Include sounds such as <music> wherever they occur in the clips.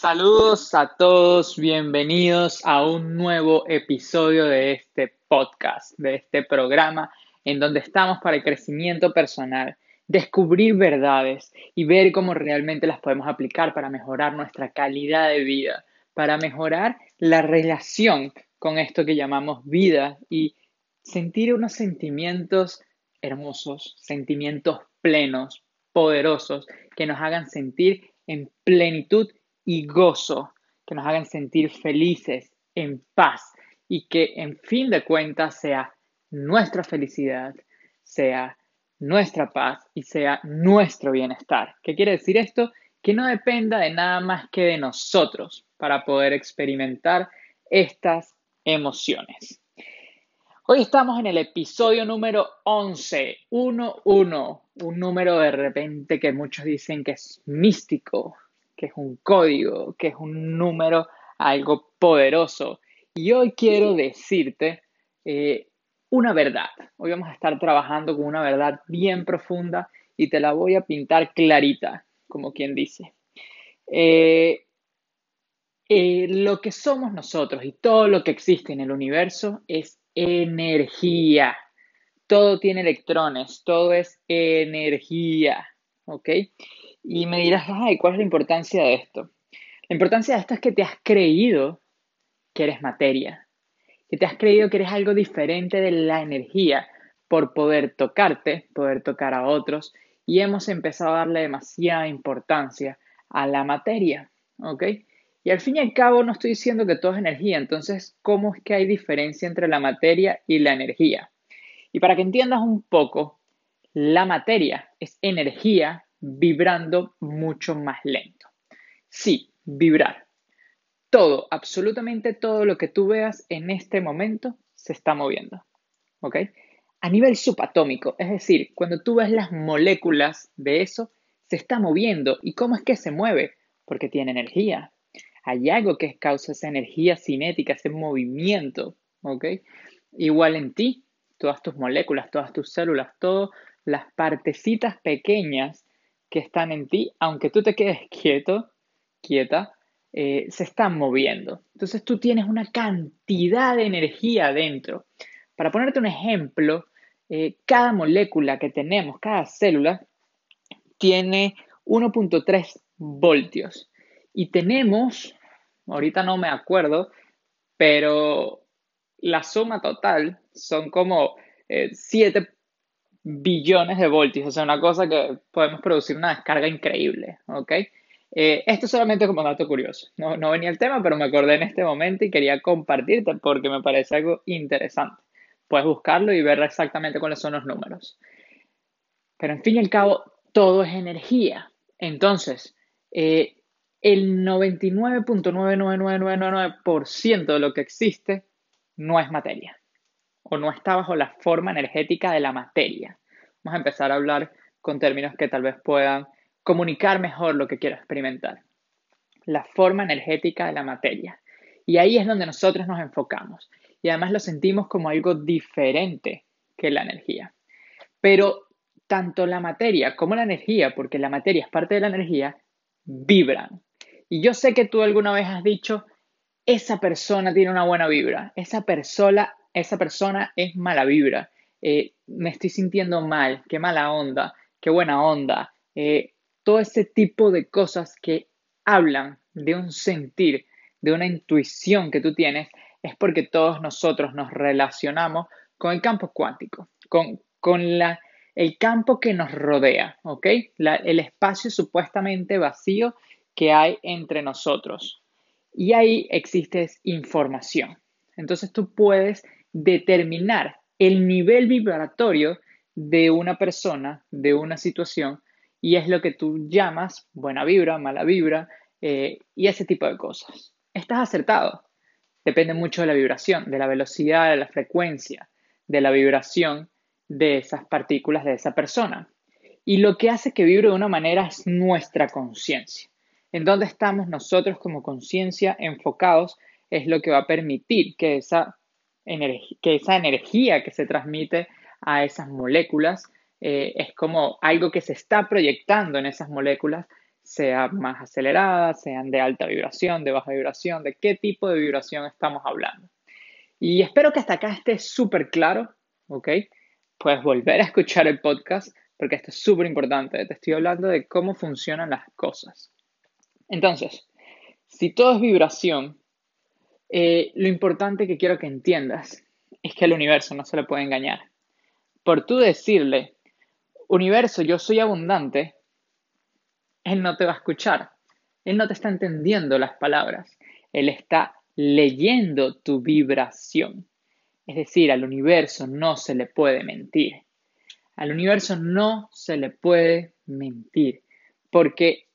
Saludos a todos, bienvenidos a un nuevo episodio de este podcast, de este programa en donde estamos para el crecimiento personal, descubrir verdades y ver cómo realmente las podemos aplicar para mejorar nuestra calidad de vida, para mejorar la relación con esto que llamamos vida y sentir unos sentimientos hermosos, sentimientos plenos, poderosos, que nos hagan sentir en plenitud y gozo, que nos hagan sentir felices, en paz y que en fin de cuentas sea nuestra felicidad, sea nuestra paz y sea nuestro bienestar. ¿Qué quiere decir esto? Que no dependa de nada más que de nosotros para poder experimentar estas emociones. Hoy estamos en el episodio número 11, 1-1, un número de repente que muchos dicen que es místico, que es un código, que es un número algo poderoso. Y hoy quiero decirte eh, una verdad. Hoy vamos a estar trabajando con una verdad bien profunda y te la voy a pintar clarita, como quien dice. Eh, eh, lo que somos nosotros y todo lo que existe en el universo es energía. Todo tiene electrones, todo es energía, ¿ok? Y me dirás, ay, ¿cuál es la importancia de esto? La importancia de esto es que te has creído que eres materia, que te has creído que eres algo diferente de la energía por poder tocarte, poder tocar a otros, y hemos empezado a darle demasiada importancia a la materia, ¿ok? Y al fin y al cabo no estoy diciendo que todo es energía, entonces, ¿cómo es que hay diferencia entre la materia y la energía? Y para que entiendas un poco, la materia es energía vibrando mucho más lento. Sí, vibrar. Todo, absolutamente todo lo que tú veas en este momento se está moviendo. ¿Ok? A nivel subatómico, es decir, cuando tú ves las moléculas de eso, se está moviendo. ¿Y cómo es que se mueve? Porque tiene energía. Hay algo que causa esa energía cinética, ese movimiento. ¿Ok? Igual en ti, todas tus moléculas, todas tus células, todas las partecitas pequeñas que están en ti, aunque tú te quedes <laughs> quieto, quieta, eh, se están moviendo. Entonces tú tienes una cantidad de energía dentro. Para ponerte un ejemplo, eh, cada molécula que tenemos, cada célula, tiene 1.3 voltios. Y tenemos, ahorita no me acuerdo, pero la suma total son como 7 eh, billones de voltios, o sea, una cosa que podemos producir una descarga increíble, ¿ok? Eh, esto solamente como dato curioso, no, venía el tema, pero me acordé en este momento y quería compartirte porque me parece algo interesante. Puedes buscarlo y ver exactamente cuáles son los números. Pero en fin y al cabo, todo es energía. Entonces, eh, el 99.99999% de lo que existe no es materia o no está bajo la forma energética de la materia. Vamos a empezar a hablar con términos que tal vez puedan comunicar mejor lo que quiero experimentar. La forma energética de la materia. Y ahí es donde nosotros nos enfocamos. Y además lo sentimos como algo diferente que la energía. Pero tanto la materia como la energía, porque la materia es parte de la energía, vibran. Y yo sé que tú alguna vez has dicho, esa persona tiene una buena vibra, esa persona esa persona es mala vibra, eh, me estoy sintiendo mal, qué mala onda, qué buena onda, eh, todo ese tipo de cosas que hablan de un sentir, de una intuición que tú tienes, es porque todos nosotros nos relacionamos con el campo cuántico, con, con la, el campo que nos rodea, ¿ok? el espacio supuestamente vacío que hay entre nosotros. Y ahí existe información. Entonces tú puedes determinar el nivel vibratorio de una persona, de una situación, y es lo que tú llamas buena vibra, mala vibra eh, y ese tipo de cosas. Estás acertado. Depende mucho de la vibración, de la velocidad, de la frecuencia, de la vibración de esas partículas de esa persona. Y lo que hace que vibre de una manera es nuestra conciencia. En dónde estamos nosotros como conciencia enfocados es lo que va a permitir que esa que esa energía que se transmite a esas moléculas eh, es como algo que se está proyectando en esas moléculas, sea más acelerada, sean de alta vibración, de baja vibración, de qué tipo de vibración estamos hablando. Y espero que hasta acá esté súper claro, ¿ok? Puedes volver a escuchar el podcast porque esto es súper importante. Te estoy hablando de cómo funcionan las cosas. Entonces, si todo es vibración, eh, lo importante que quiero que entiendas es que el universo no se le puede engañar. Por tú decirle, universo, yo soy abundante, él no te va a escuchar. Él no te está entendiendo las palabras. Él está leyendo tu vibración. Es decir, al universo no se le puede mentir. Al universo no se le puede mentir porque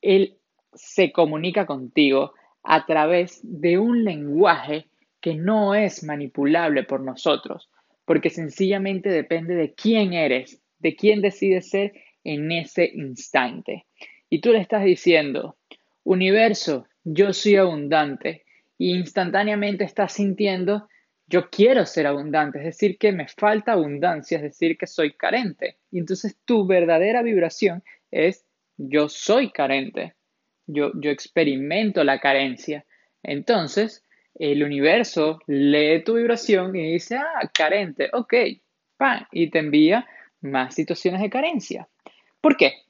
él se comunica contigo a través de un lenguaje que no es manipulable por nosotros, porque sencillamente depende de quién eres, de quién decides ser en ese instante. Y tú le estás diciendo, universo, yo soy abundante, y instantáneamente estás sintiendo, yo quiero ser abundante, es decir, que me falta abundancia, es decir, que soy carente. Y entonces tu verdadera vibración es, yo soy carente, yo, yo experimento la carencia. Entonces, el universo lee tu vibración y dice, ah, carente, ok, y te envía más situaciones de carencia. ¿Por qué?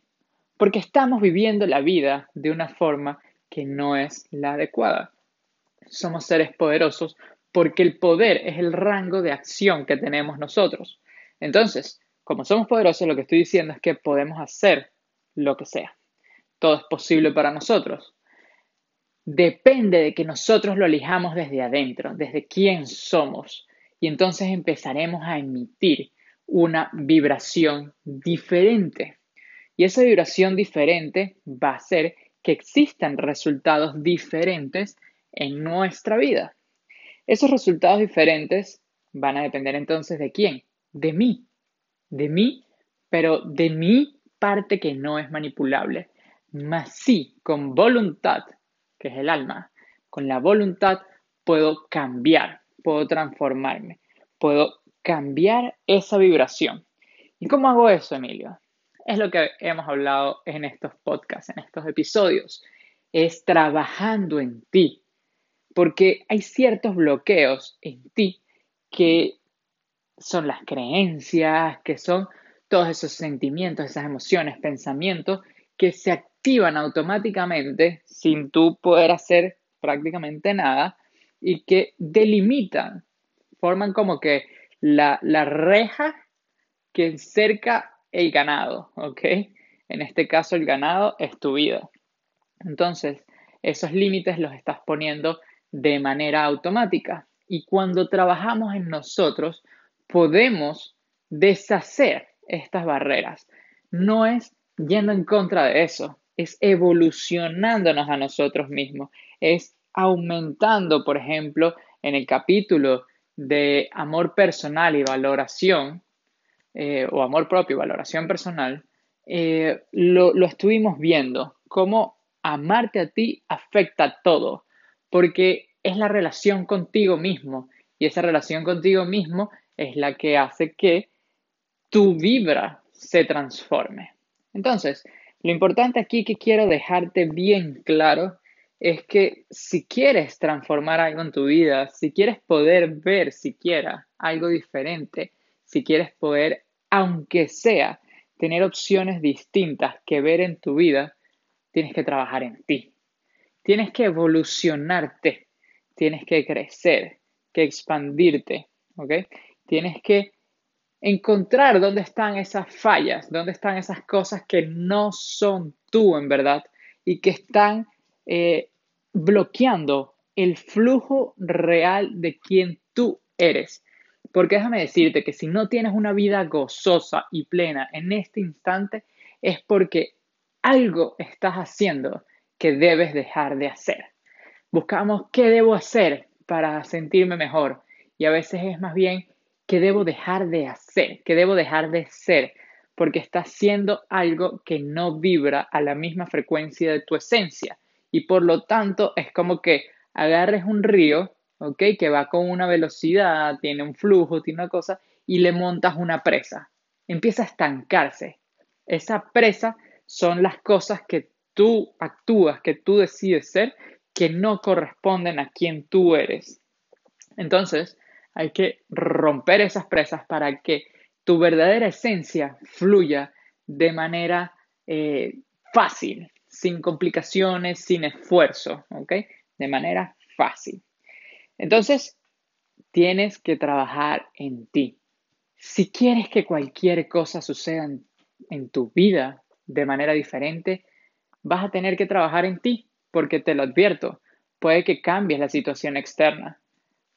Porque estamos viviendo la vida de una forma que no es la adecuada. Somos seres poderosos porque el poder es el rango de acción que tenemos nosotros. Entonces, como somos poderosos, lo que estoy diciendo es que podemos hacer lo que sea. Todo es posible para nosotros. Depende de que nosotros lo elijamos desde adentro, desde quién somos. Y entonces empezaremos a emitir una vibración diferente. Y esa vibración diferente va a hacer que existan resultados diferentes en nuestra vida. Esos resultados diferentes van a depender entonces de quién? De mí. De mí, pero de mi parte que no es manipulable. Más sí, con voluntad, que es el alma, con la voluntad puedo cambiar, puedo transformarme, puedo cambiar esa vibración. ¿Y cómo hago eso, Emilio? Es lo que hemos hablado en estos podcasts, en estos episodios. Es trabajando en ti. Porque hay ciertos bloqueos en ti que son las creencias, que son todos esos sentimientos, esas emociones, pensamientos que se activan automáticamente sin tú poder hacer prácticamente nada y que delimitan, forman como que la, reja que encerca el ganado, ¿ok? En este caso el ganado es tu vida. Entonces, esos límites los estás poniendo de manera automática. Y cuando trabajamos en nosotros, podemos deshacer estas barreras. No es yendo en contra de eso, es evolucionándonos a nosotros mismos, es aumentando, por ejemplo, en el capítulo de amor personal y valoración, eh, o amor propio y valoración personal, eh, lo, lo estuvimos viendo, cómo amarte a ti afecta todo, porque es la relación contigo mismo, y esa relación contigo mismo es la que hace que tu vibra se transforme. Entonces, lo importante aquí que quiero dejarte bien claro es que si quieres transformar algo en tu vida, si quieres poder ver siquiera algo diferente, si quieres poder, aunque sea, tener opciones distintas que ver en tu vida, tienes que trabajar en ti. Tienes que evolucionarte, tienes que crecer, que expandirte, ¿ok? Tienes que encontrar dónde están esas fallas, dónde están esas cosas que no son tú en verdad y que están eh, bloqueando el flujo real de quien tú eres. Porque déjame decirte que si no tienes una vida gozosa y plena en este instante, es porque algo estás haciendo que debes dejar de hacer. Buscamos qué debo hacer para sentirme mejor y a veces es más bien qué debo dejar de hacer, qué debo dejar de ser, porque estás haciendo algo que no vibra a la misma frecuencia de tu esencia y por lo tanto es como que agarres un río, ¿ok? Que va con una velocidad, tiene un flujo, tiene una cosa, y le montas una presa. Empieza a estancarse. Esa presa son las cosas que tú actúas, que tú decides ser, que no corresponden a quien tú eres. Entonces, hay que romper esas presas para que tu verdadera esencia fluya de manera eh, fácil, sin complicaciones, sin esfuerzo, ¿ok? De manera fácil. Entonces, tienes que trabajar en ti. Si quieres que cualquier cosa suceda en, tu vida de manera diferente, vas a tener que trabajar en ti, porque te lo advierto, puede que cambies la situación externa,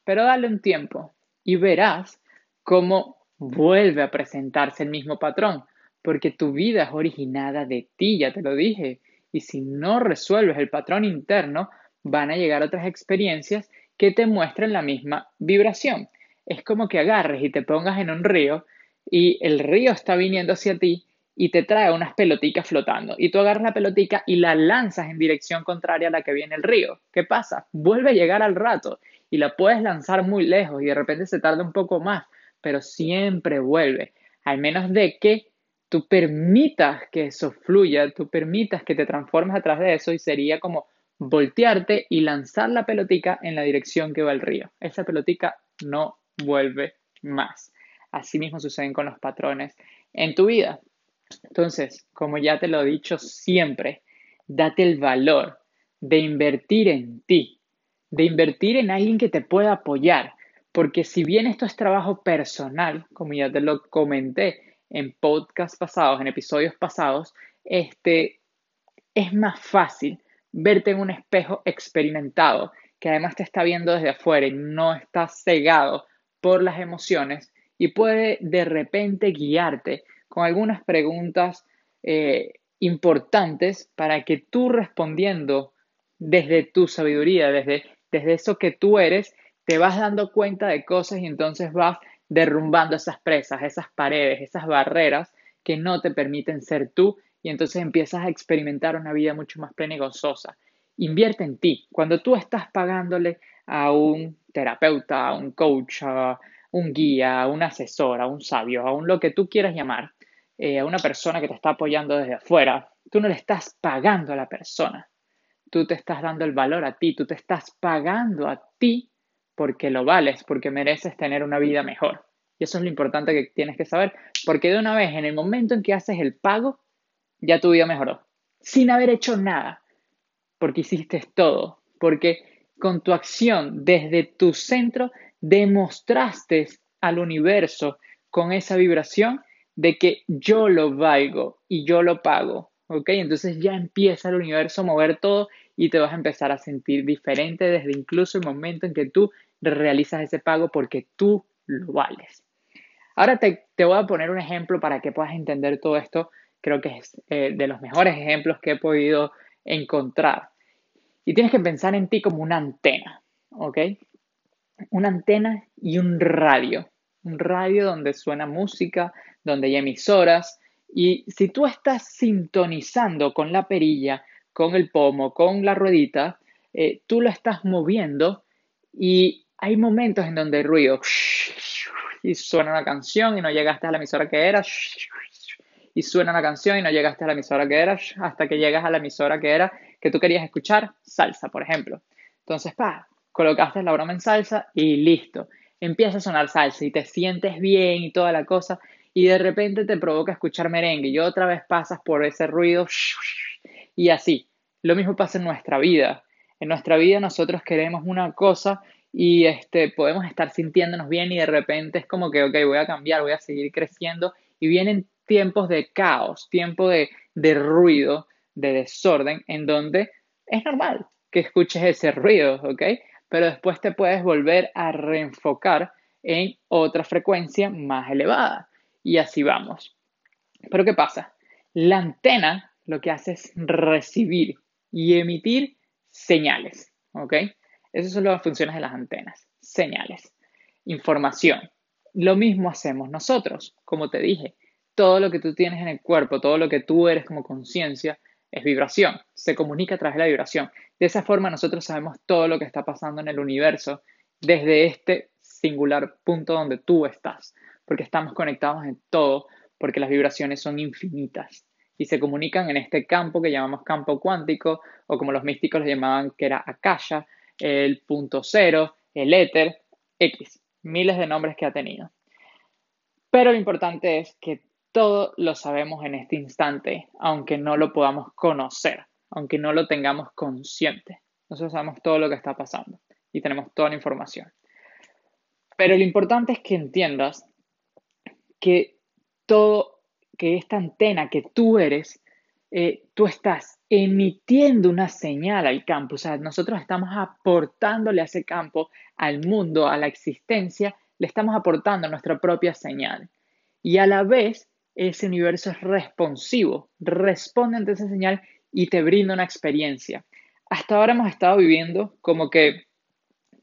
pero dale un tiempo y verás cómo vuelve a presentarse el mismo patrón, porque tu vida es originada de ti, ya te lo dije, y si no resuelves el patrón interno, van a llegar otras experiencias que te muestren la misma vibración. Es como que agarres y te pongas en un río y el río está viniendo hacia ti y te trae unas pelotitas flotando. Y tú agarras la pelotica y la lanzas en dirección contraria a la que viene el río. ¿Qué pasa? Vuelve a llegar al rato y la puedes lanzar muy lejos y de repente se tarda un poco más, pero siempre vuelve. Al menos de que tú permitas que eso fluya, tú permitas que te transformes atrás de eso y sería como voltearte y lanzar la pelotica en la dirección que va el río. Esa pelotica no vuelve más. Así mismo suceden con los patrones en tu vida. Entonces, como ya te lo he dicho siempre, date el valor de invertir en ti, de invertir en alguien que te pueda apoyar, porque si bien esto es trabajo personal, como ya te lo comenté en podcasts pasados, en episodios pasados, este es más fácil verte en un espejo experimentado, que además te está viendo desde afuera y no está cegado por las emociones y puede de repente guiarte con algunas preguntas eh, importantes para que tú respondiendo desde tu sabiduría, desde, desde eso que tú eres, te vas dando cuenta de cosas y entonces vas derrumbando esas presas, esas paredes, esas barreras que no te permiten ser tú y entonces empiezas a experimentar una vida mucho más plena y gozosa. Invierte en ti. Cuando tú estás pagándole a un terapeuta, a un coach, a un guía, a un asesor, a un sabio, a un lo que tú quieras llamar, eh, a una persona que te está apoyando desde afuera, tú no le estás pagando a la persona. Tú te estás dando el valor a ti, tú te estás pagando a ti porque lo vales, porque mereces tener una vida mejor. Y eso es lo importante que tienes que saber, porque de una vez, en el momento en que haces el pago, ya tu vida mejoró. Sin haber hecho nada. Porque hiciste todo. Porque con tu acción desde tu centro demostraste al universo con esa vibración de que yo lo valgo y yo lo pago. ¿Ok? Entonces ya empieza el universo a mover todo y te vas a empezar a sentir diferente desde incluso el momento en que tú realizas ese pago porque tú lo vales. Ahora te, voy a poner un ejemplo para que puedas entender todo esto creo que es eh, de los mejores ejemplos que he podido encontrar. Y tienes que pensar en ti como una antena, ¿ok? Una antena y un radio. Un radio donde suena música, donde hay emisoras. Y si tú estás sintonizando con la perilla, con el pomo, con la ruedita, eh, tú lo estás moviendo y hay momentos en donde hay ruido y suena una canción y no llegaste a la emisora que era y suena una canción y no llegaste a la emisora que era hasta que llegas a la emisora que era que tú querías escuchar salsa, por ejemplo. Entonces, pa, colocaste la broma en salsa y listo. Empieza a sonar salsa y te sientes bien y toda la cosa y de repente te provoca escuchar merengue y otra vez pasas por ese ruido y así. Lo mismo pasa en nuestra vida. En nuestra vida nosotros queremos una cosa y este, podemos estar sintiéndonos bien y de repente es como que, ok, voy a cambiar, voy a seguir creciendo y vienen tiempos de caos, tiempo de, de ruido, de desorden, en donde es normal que escuches ese ruido, ¿ok? Pero después te puedes volver a reenfocar en otra frecuencia más elevada. Y así vamos. Pero ¿qué pasa? La antena lo que hace es recibir y emitir señales, ¿ok? Esas son las funciones de las antenas, señales, información. Lo mismo hacemos nosotros, como te dije, todo lo que tú tienes en el cuerpo, todo lo que tú eres como conciencia, es vibración, se comunica a través de la vibración. De esa forma nosotros sabemos todo lo que está pasando en el universo desde este singular punto donde tú estás, porque estamos conectados en todo, porque las vibraciones son infinitas. Y se comunican en este campo que llamamos campo cuántico o como los místicos lo llamaban que era Akasha, el punto cero, el éter, X, miles de nombres que ha tenido. Pero lo importante es que todo lo sabemos en este instante, aunque no lo podamos conocer, aunque no lo tengamos consciente. Nosotros sabemos todo lo que está pasando y tenemos toda la información. Pero lo importante es que entiendas que todo, que esta antena que tú eres, eh, tú estás emitiendo una señal al campo. O sea, nosotros estamos aportándole a ese campo, al mundo, a la existencia, le estamos aportando nuestra propia señal. Y a la vez, ese universo es responsivo, responde ante esa señal y te brinda una experiencia. Hasta ahora hemos estado viviendo como que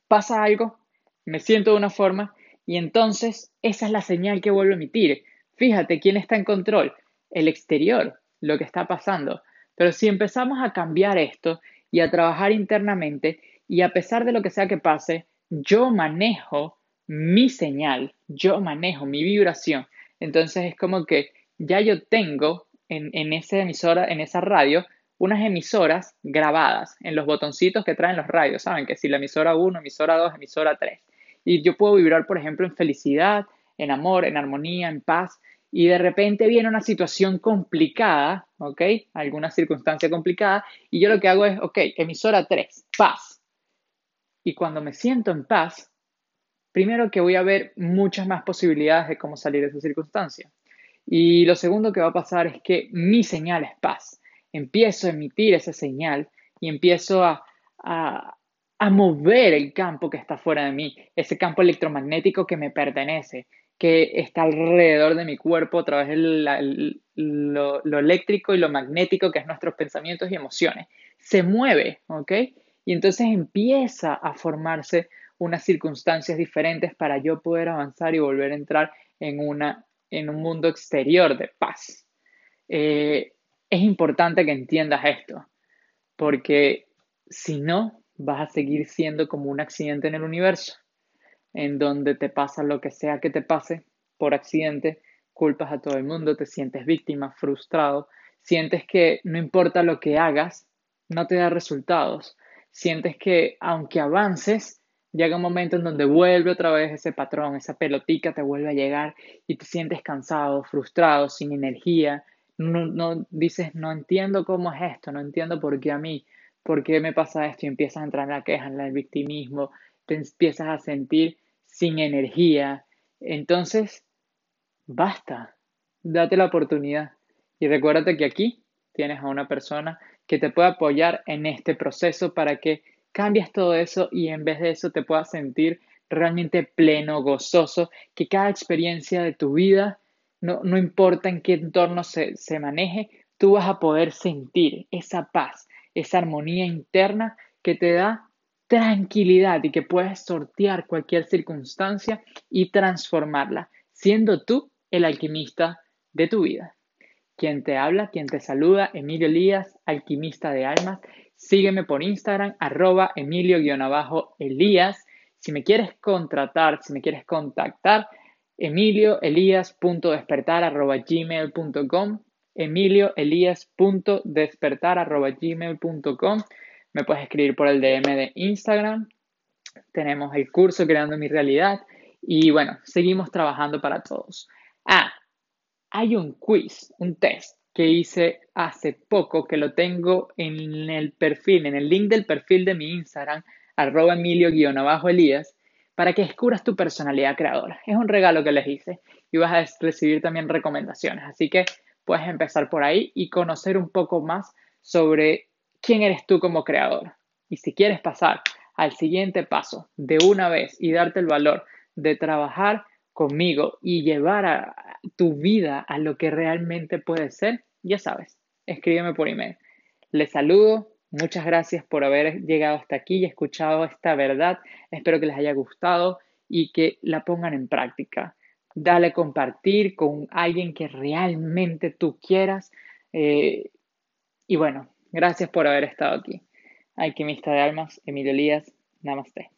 pasa algo, me siento de una forma y entonces esa es la señal que vuelvo a emitir. Fíjate quién está en control, el exterior, lo que está pasando. Pero si empezamos a cambiar esto y a trabajar internamente y a pesar de lo que sea que pase, yo manejo mi señal, yo manejo mi vibración. Entonces es como que ya yo tengo en, en esa emisora, en esa radio, unas emisoras grabadas en los botoncitos que traen los radios, ¿saben? Que si la emisora 1, emisora 2, emisora 3. Y yo puedo vibrar, por ejemplo, en felicidad, en amor, en armonía, en paz, y de repente viene una situación complicada, ¿ok? Alguna circunstancia complicada, y yo lo que hago es, ok, emisora 3, paz. Y cuando me siento en paz, primero que voy a ver muchas más posibilidades de cómo salir de esa circunstancia. Y lo segundo que va a pasar es que mi señal es paz. Empiezo a emitir esa señal y empiezo a, a, a mover el campo que está fuera de mí, ese campo electromagnético que me pertenece, que está alrededor de mi cuerpo a través de lo, eléctrico y lo magnético que es nuestros pensamientos y emociones. Se mueve, ¿ok? Y entonces empieza a formarse unas circunstancias diferentes para yo poder avanzar y volver a entrar en, una, en un mundo exterior de paz. Eh, es importante que entiendas esto, porque si no, vas a seguir siendo como un accidente en el universo en donde te pasa lo que sea que te pase por accidente, culpas a todo el mundo, te sientes víctima, frustrado, sientes que no importa lo que hagas, no te da resultados, sientes que aunque avances, llega un momento en donde vuelve otra vez ese patrón, esa pelotica te vuelve a llegar y te sientes cansado, frustrado, sin energía, no, no dices, no entiendo cómo es esto, no entiendo por qué a mí, por qué me pasa esto y empiezas a entrar en la queja, en el victimismo, te empiezas a sentir sin energía. Entonces, basta, date la oportunidad. Y recuérdate que aquí tienes a una persona que te puede apoyar en este proceso para que cambies todo eso y en vez de eso te puedas sentir realmente pleno, gozoso, que cada experiencia de tu vida, no, no importa en qué entorno se, se maneje, tú vas a poder sentir esa paz, esa armonía interna que te da tranquilidad y que puedes sortear cualquier circunstancia y transformarla, siendo tú el alquimista de tu vida. Quien te habla, quien te saluda, Emilio Elías, alquimista de almas. Sígueme por Instagram, arroba Emilio-Elías. Si me quieres contratar, si me quieres contactar, emilioelias.despertar.gmail.com emilioelias.despertar.gmail.com me puedes escribir por el DM de Instagram. Tenemos el curso Creando mi realidad. Y bueno, seguimos trabajando para todos. Ah, hay un quiz, un test que hice hace poco que lo tengo en el perfil, en el link del perfil de mi Instagram, arroba emilio-elías, para que descubras tu personalidad creadora. Es un regalo que les hice y vas a recibir también recomendaciones. Así que puedes empezar por ahí y conocer un poco más sobre quién eres tú como creador. Y si quieres pasar al siguiente paso de una vez y darte el valor de trabajar conmigo y llevar a tu vida a lo que realmente puede ser, ya sabes, escríbeme por email. Les saludo, muchas gracias por haber llegado hasta aquí y escuchado esta verdad. Espero que les haya gustado y que la pongan en práctica. Dale compartir con alguien que realmente tú quieras. Eh, y bueno, Gracias por haber estado aquí. Alquimista de almas, Emilio Elías, Namaste.